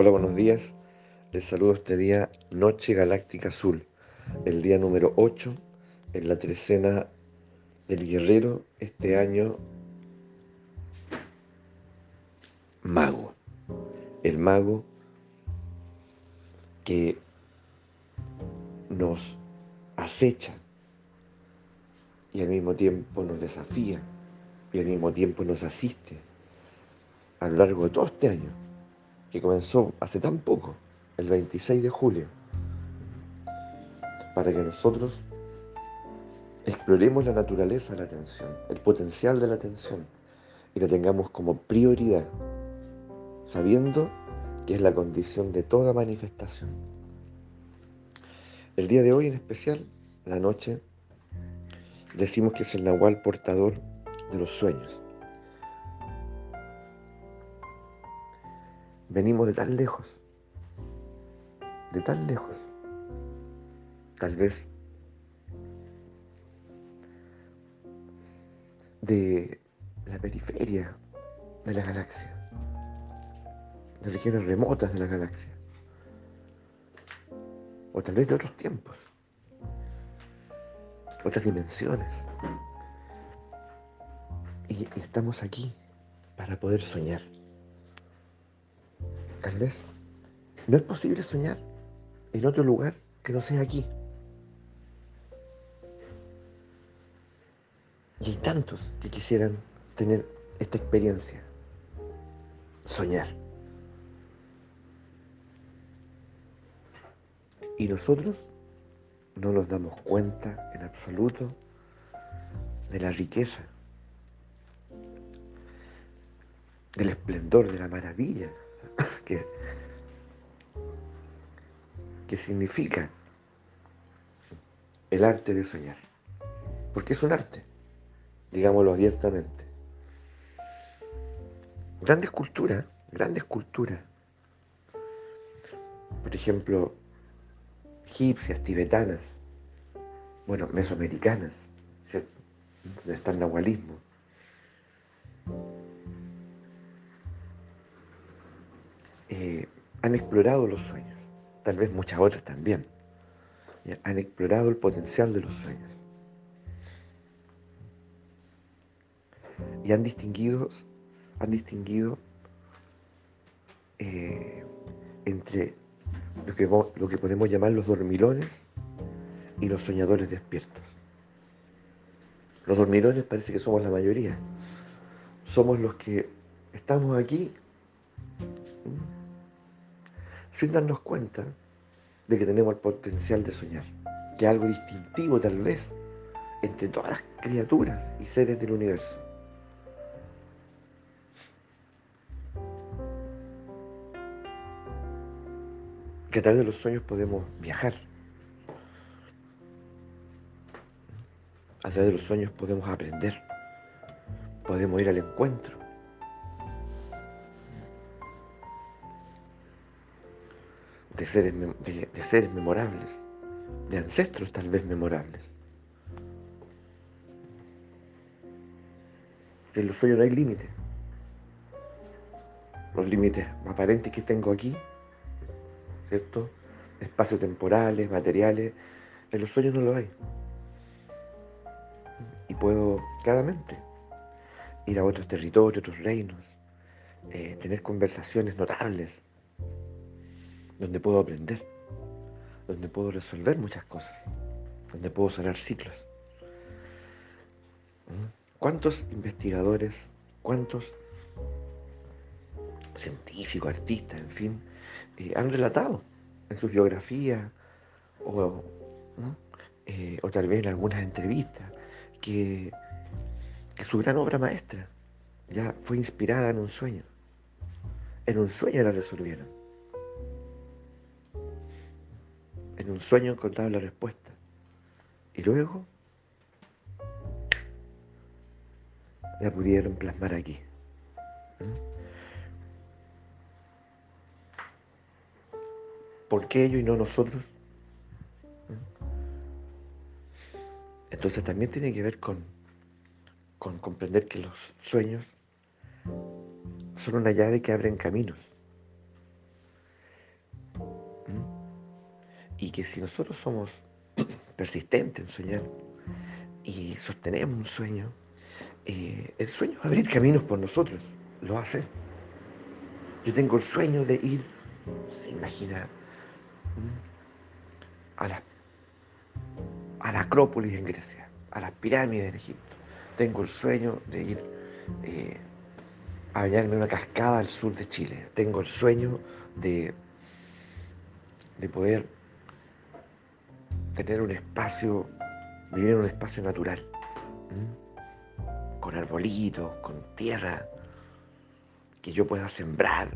Hola, buenos días. Les saludo este día Noche Galáctica Azul, el día número 8 en la trecena del guerrero, este año mago. El mago que nos acecha y al mismo tiempo nos desafía y al mismo tiempo nos asiste a lo largo de todo este año, que comenzó hace tan poco, el 26 de julio, para que nosotros exploremos la naturaleza de la atención, el potencial de la atención, y la tengamos como prioridad, sabiendo que es la condición de toda manifestación. El día de hoy en especial, la noche, decimos que es el nahual portador de los sueños. Venimos de tan lejos, de tan lejos, tal vez de la periferia de la galaxia, de regiones remotas de la galaxia, o tal vez de otros tiempos, otras dimensiones. Y estamos aquí para poder soñar. Tal vez no es posible soñar en otro lugar que no sea aquí. Y hay tantos que quisieran tener esta experiencia, soñar. Y nosotros no nos damos cuenta en absoluto de la riqueza, del esplendor, de la maravilla que, significa el arte de soñar. Porque es un arte, digámoslo abiertamente. Grande escultura, grande escultura. Por ejemplo, egipcias, tibetanas, bueno, mesoamericanas, donde está el nahualismo. Eh, han explorado los sueños, tal vez muchas otras también. Han explorado el potencial de los sueños. Y han distinguido, han distinguido eh, entre lo que, lo que podemos llamar los dormilones y los soñadores despiertos. Los dormilones parece que somos la mayoría. Somos los que estamos aquí sin darnos cuenta de que tenemos el potencial de soñar, que algo distintivo tal vez entre todas las criaturas y seres del universo. Que a través de los sueños podemos viajar. A través de los sueños podemos aprender. Podemos ir al encuentro. De seres, de, seres memorables, de ancestros tal vez memorables. En los sueños no hay límite. Los límites aparentes que tengo aquí, ¿cierto? Espacios temporales, materiales, en los sueños no lo hay. Y puedo claramente ir a otros territorios, otros reinos, eh, tener conversaciones notables donde puedo aprender, donde puedo resolver muchas cosas, donde puedo cerrar ciclos. ¿Mm? ¿Cuántos investigadores, cuántos científicos, artistas, en fin, eh, han relatado en su biografía o, eh, o, tal vez en algunas entrevistas que, que su gran obra maestra ya fue inspirada en un sueño? En un sueño la resolvieron. En un sueño encontraron la respuesta. Y luego la pudieron plasmar aquí. ¿Mm? ¿Por qué ellos y no nosotros? ¿Mm? Entonces también tiene que ver con, con comprender que los sueños son una llave que abren caminos. Y que si nosotros somos persistentes en soñar y sostenemos un sueño, eh, el sueño va abrir caminos por nosotros, lo hace. Yo tengo el sueño de ir, se imagina, a la, a la Acrópolis en Grecia, a las pirámides en Egipto. Tengo el sueño de ir eh, a bañarme en una cascada al sur de Chile. Tengo el sueño de, de poder tener un espacio, vivir en un espacio natural, con arbolitos, con tierra, que yo pueda sembrar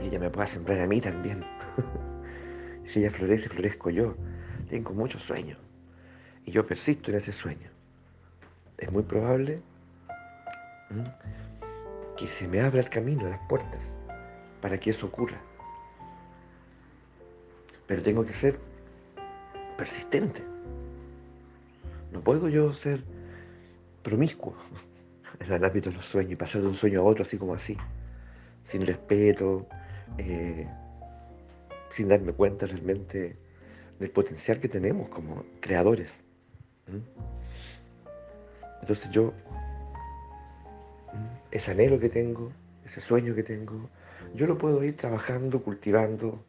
y ella me pueda sembrar a mí también. si ella florece, florezco yo. Tengo muchos sueños y yo persisto en ese sueño. Es muy probable que se me abra el camino, las puertas, para que eso ocurra. Pero tengo que ser persistente. No puedo yo ser promiscuo en el ámbito de los sueños y pasar de un sueño a otro así como así, sin respeto, eh, sin darme cuenta realmente del potencial que tenemos como creadores. Entonces yo, ese anhelo que tengo, ese sueño que tengo, yo lo puedo ir trabajando, cultivando,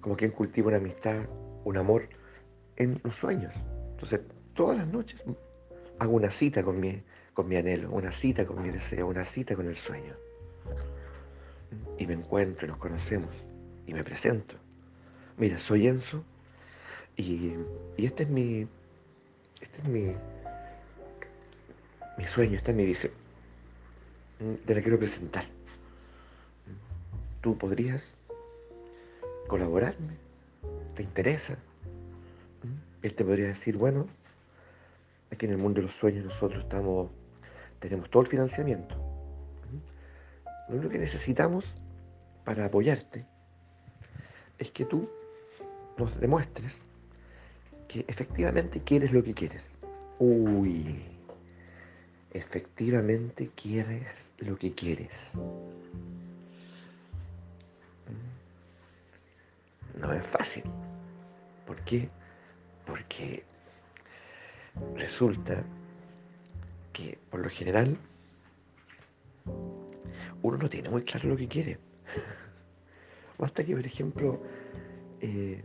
como quien cultiva una amistad, un amor en los sueños. Entonces, todas las noches hago una cita con mi, con mi anhelo, una cita con mi deseo, una cita con el sueño. Y me encuentro y nos conocemos y me presento. Mira, soy Enzo y, este es mi, este es mi, mi sueño, esta es mi visión. Te la quiero presentar. ¿Tú podrías colaborarme? ¿Te interesa? Él te podría decir, bueno, aquí en el mundo de los sueños nosotros estamos, tenemos todo el financiamiento. Lo único que necesitamos para apoyarte es que tú nos demuestres que efectivamente quieres lo que quieres. Uy, efectivamente quieres lo que quieres. No es fácil. ¿Por qué? Porque resulta que por lo general uno no tiene muy claro lo que quiere. Basta que, por ejemplo, eh,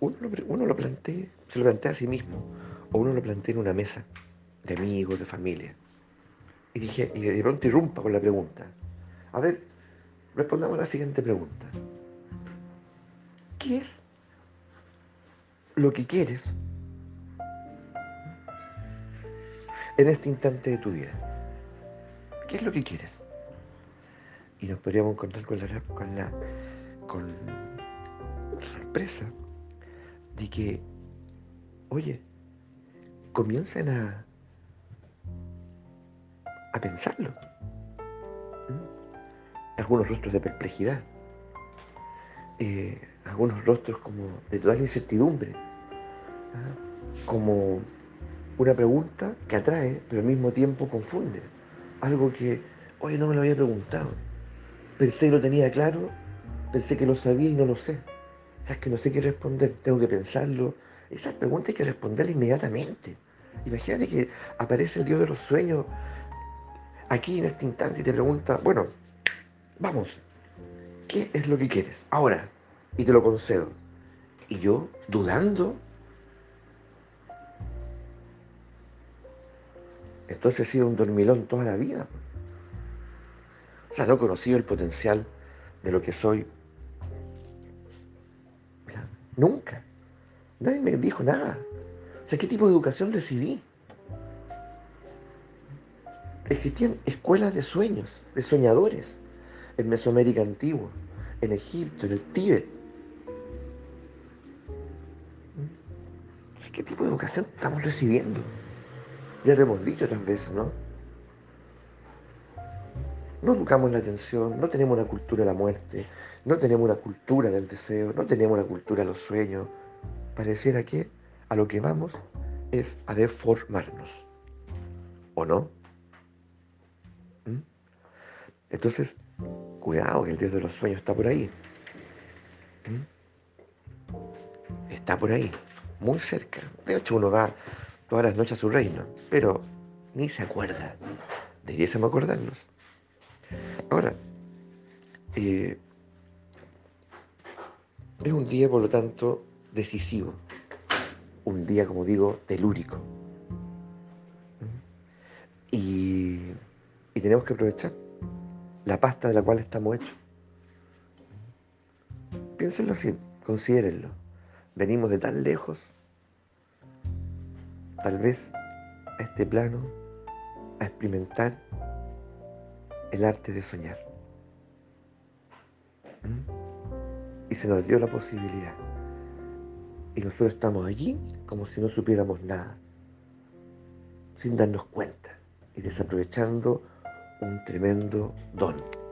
uno, lo, plantee, se lo plantea a sí mismo, o uno lo plantea en una mesa de amigos, de familia. Y dije, y de pronto irrumpa con la pregunta. A ver, respondamos a la siguiente pregunta. ¿Qué es lo que quieres en este instante de tu vida? ¿Qué es lo que quieres? Y nos podríamos encontrar con la, con la con sorpresa de que, oye, comiencen a, a pensarlo. Algunos rostros de perplejidad, eh, algunos rostros como de total incertidumbre, ¿ah? como una pregunta que atrae, pero al mismo tiempo confunde. Algo que, oye, no me lo había preguntado. Pensé que lo tenía claro Pensé que lo sabía y no lo sé. O sea, es que no sé qué responder, tengo que pensarlo. Esas preguntas hay que responderlas inmediatamente. Imagínate que aparece el Dios de los sueños aquí en este instante y te pregunta, bueno, vamos, ¿qué es lo que quieres? Ahora, y te lo concedo. Y yo, dudando, entonces he sido un dormilón toda la vida. O sea, no he conocido el potencial de lo que soy Nunca. Nadie me dijo nada. O sea, ¿qué tipo de educación recibí? Existían escuelas de sueños, de soñadores, en Mesoamérica antigua, en Egipto, en el Tíbet. ¿Qué tipo de educación estamos recibiendo? Ya lo hemos dicho otras veces, ¿no? No educamos la atención, no tenemos una cultura de la muerte, no tenemos una cultura del deseo, no tenemos una cultura de los sueños. Pareciera que a lo que vamos es a deformarnos. ¿O no? ¿Mm? Entonces, cuidado que el Dios de los sueños está por ahí. ¿Mm? está por ahí, muy cerca. De hecho, uno va todas las noches a su reino, pero ni se acuerda. Debiésemos acordarnos. Ahora, eh, es un día, por lo tanto, decisivo. Un día, como digo, telúrico. Y, y tenemos que aprovechar la pasta de la cual estamos hechos. Piénsenlo así, considérenlo. Venimos de tan lejos, tal vez a este plano, a experimentar el arte de soñar. ¿Mm? Y se nos dio la posibilidad. Y nosotros estamos allí como si no supiéramos nada, sin darnos cuenta y desaprovechando un tremendo don.